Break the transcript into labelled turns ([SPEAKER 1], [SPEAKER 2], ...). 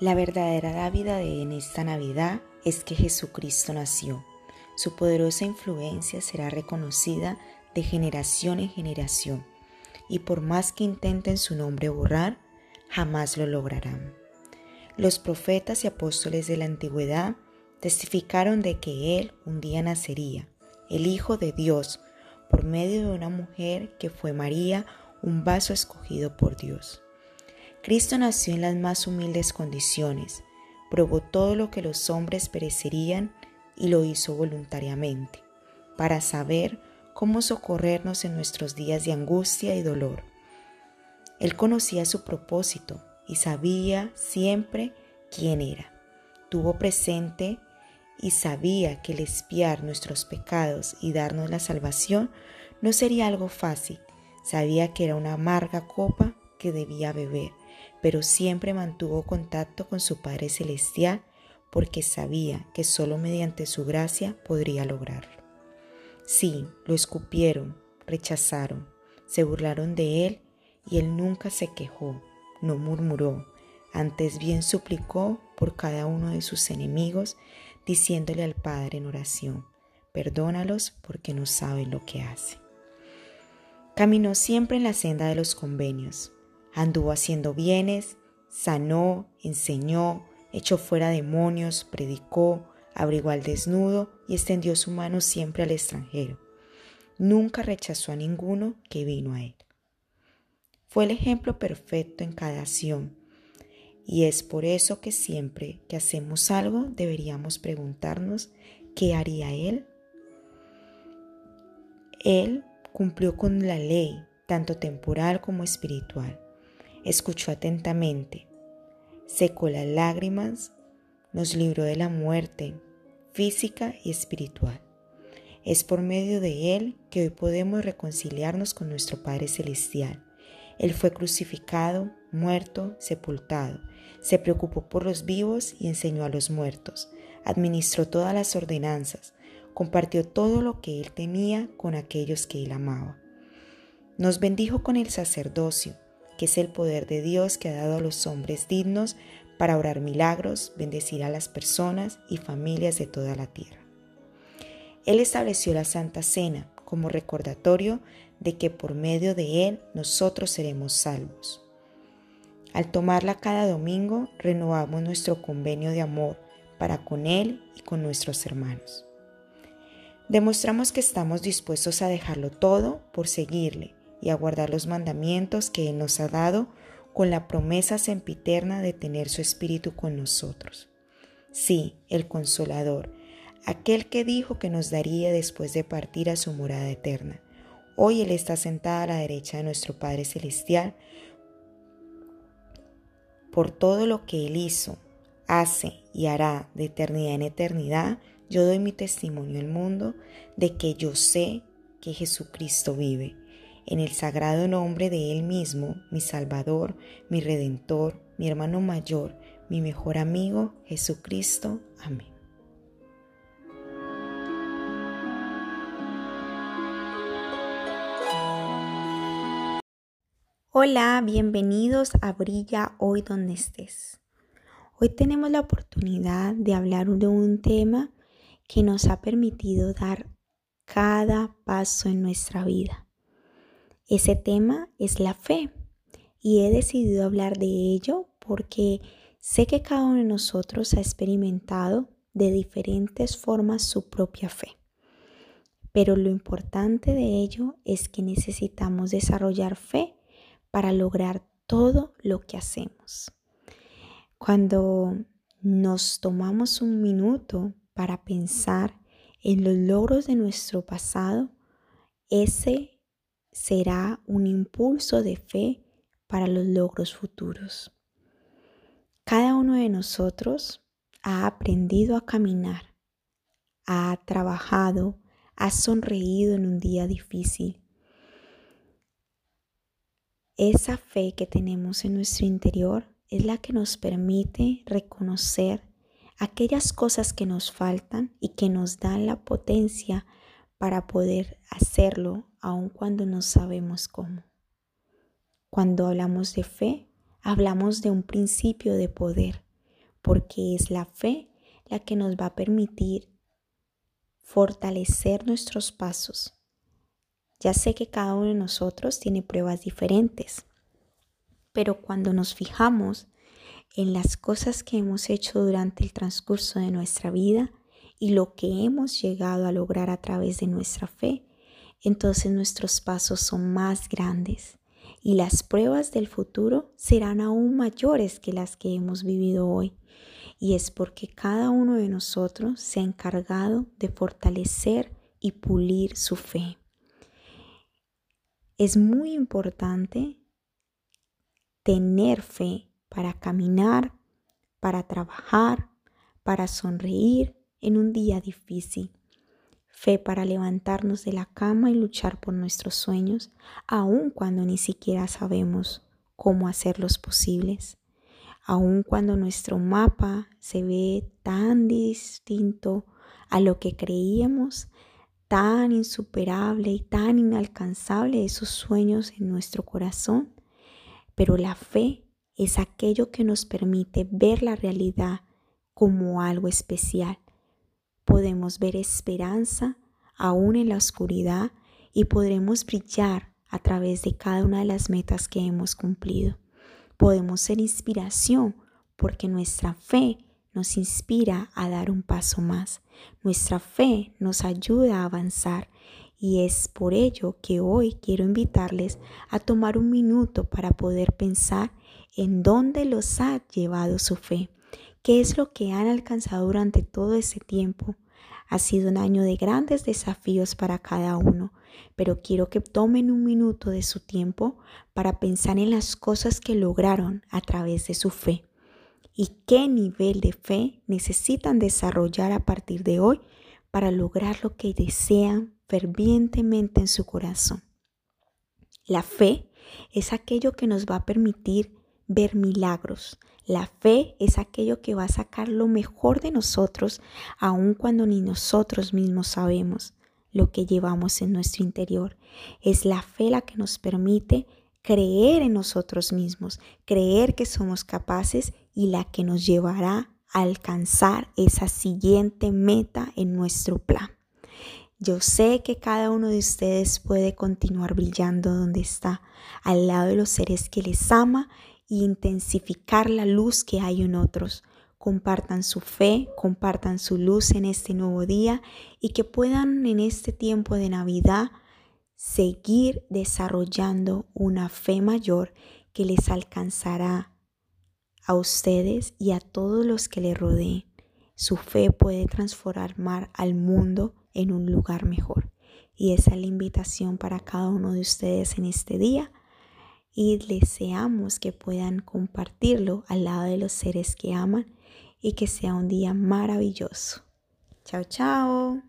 [SPEAKER 1] La verdadera dávida de en esta Navidad es que Jesucristo nació. Su poderosa influencia será reconocida de generación en generación, y por más que intenten su nombre borrar, jamás lo lograrán. Los profetas y apóstoles de la antigüedad testificaron de que Él un día nacería, el Hijo de Dios, por medio de una mujer que fue María, un vaso escogido por Dios. Cristo nació en las más humildes condiciones, probó todo lo que los hombres perecerían y lo hizo voluntariamente, para saber cómo socorrernos en nuestros días de angustia y dolor. Él conocía su propósito y sabía siempre quién era. Tuvo presente y sabía que el espiar nuestros pecados y darnos la salvación no sería algo fácil. Sabía que era una amarga copa que debía beber, pero siempre mantuvo contacto con su Padre Celestial porque sabía que solo mediante su gracia podría lograrlo. Sí, lo escupieron, rechazaron, se burlaron de él y él nunca se quejó, no murmuró, antes bien suplicó por cada uno de sus enemigos, diciéndole al Padre en oración, perdónalos porque no saben lo que hacen. Caminó siempre en la senda de los convenios, anduvo haciendo bienes, sanó, enseñó, echó fuera demonios, predicó, abrigó al desnudo y extendió su mano siempre al extranjero. Nunca rechazó a ninguno que vino a él. Fue el ejemplo perfecto en cada acción, y es por eso que siempre que hacemos algo deberíamos preguntarnos qué haría Él. Él cumplió con la ley, tanto temporal como espiritual. Escuchó atentamente, secó las lágrimas, nos libró de la muerte física y espiritual. Es por medio de Él que hoy podemos reconciliarnos con nuestro Padre Celestial. Él fue crucificado, muerto, sepultado se preocupó por los vivos y enseñó a los muertos, administró todas las ordenanzas, compartió todo lo que él tenía con aquellos que él amaba. Nos bendijo con el sacerdocio, que es el poder de Dios que ha dado a los hombres dignos para orar milagros, bendecir a las personas y familias de toda la tierra. Él estableció la Santa Cena como recordatorio de que por medio de Él nosotros seremos salvos. Al tomarla cada domingo, renovamos nuestro convenio de amor para con Él y con nuestros hermanos. Demostramos que estamos dispuestos a dejarlo todo por seguirle y a guardar los mandamientos que Él nos ha dado con la promesa sempiterna de tener su Espíritu con nosotros. Sí, el Consolador, aquel que dijo que nos daría después de partir a su morada eterna. Hoy Él está sentado a la derecha de nuestro Padre Celestial, por todo lo que Él hizo, hace y hará de eternidad en eternidad, yo doy mi testimonio al mundo de que yo sé que Jesucristo vive. En el sagrado nombre de Él mismo, mi Salvador, mi Redentor, mi hermano mayor, mi mejor amigo, Jesucristo. Amén.
[SPEAKER 2] Hola, bienvenidos a Brilla hoy donde estés. Hoy tenemos la oportunidad de hablar de un tema que nos ha permitido dar cada paso en nuestra vida. Ese tema es la fe y he decidido hablar de ello porque sé que cada uno de nosotros ha experimentado de diferentes formas su propia fe. Pero lo importante de ello es que necesitamos desarrollar fe para lograr todo lo que hacemos. Cuando nos tomamos un minuto para pensar en los logros de nuestro pasado, ese será un impulso de fe para los logros futuros. Cada uno de nosotros ha aprendido a caminar, ha trabajado, ha sonreído en un día difícil, esa fe que tenemos en nuestro interior es la que nos permite reconocer aquellas cosas que nos faltan y que nos dan la potencia para poder hacerlo aun cuando no sabemos cómo. Cuando hablamos de fe, hablamos de un principio de poder, porque es la fe la que nos va a permitir fortalecer nuestros pasos. Ya sé que cada uno de nosotros tiene pruebas diferentes, pero cuando nos fijamos en las cosas que hemos hecho durante el transcurso de nuestra vida y lo que hemos llegado a lograr a través de nuestra fe, entonces nuestros pasos son más grandes y las pruebas del futuro serán aún mayores que las que hemos vivido hoy. Y es porque cada uno de nosotros se ha encargado de fortalecer y pulir su fe. Es muy importante tener fe para caminar, para trabajar, para sonreír en un día difícil fe para levantarnos de la cama y luchar por nuestros sueños, aun cuando ni siquiera sabemos cómo hacerlos posibles, aun cuando nuestro mapa se ve tan distinto a lo que creíamos, tan insuperable y tan inalcanzable esos sueños en nuestro corazón, pero la fe es aquello que nos permite ver la realidad como algo especial podemos ver esperanza aún en la oscuridad y podremos brillar a través de cada una de las metas que hemos cumplido. Podemos ser inspiración porque nuestra fe nos inspira a dar un paso más. Nuestra fe nos ayuda a avanzar y es por ello que hoy quiero invitarles a tomar un minuto para poder pensar en dónde los ha llevado su fe ¿Qué es lo que han alcanzado durante todo ese tiempo? Ha sido un año de grandes desafíos para cada uno, pero quiero que tomen un minuto de su tiempo para pensar en las cosas que lograron a través de su fe y qué nivel de fe necesitan desarrollar a partir de hoy para lograr lo que desean fervientemente en su corazón. La fe es aquello que nos va a permitir ver milagros, la fe es aquello que va a sacar lo mejor de nosotros, aun cuando ni nosotros mismos sabemos lo que llevamos en nuestro interior. Es la fe la que nos permite creer en nosotros mismos, creer que somos capaces y la que nos llevará a alcanzar esa siguiente meta en nuestro plan. Yo sé que cada uno de ustedes puede continuar brillando donde está, al lado de los seres que les ama intensificar la luz que hay en otros. Compartan su fe, compartan su luz en este nuevo día y que puedan en este tiempo de Navidad seguir desarrollando una fe mayor que les alcanzará a ustedes y a todos los que les rodeen. Su fe puede transformar al mundo en un lugar mejor. Y esa es la invitación para cada uno de ustedes en este día y deseamos que puedan compartirlo al lado de los seres que aman y que sea un día maravilloso. Chao, chao.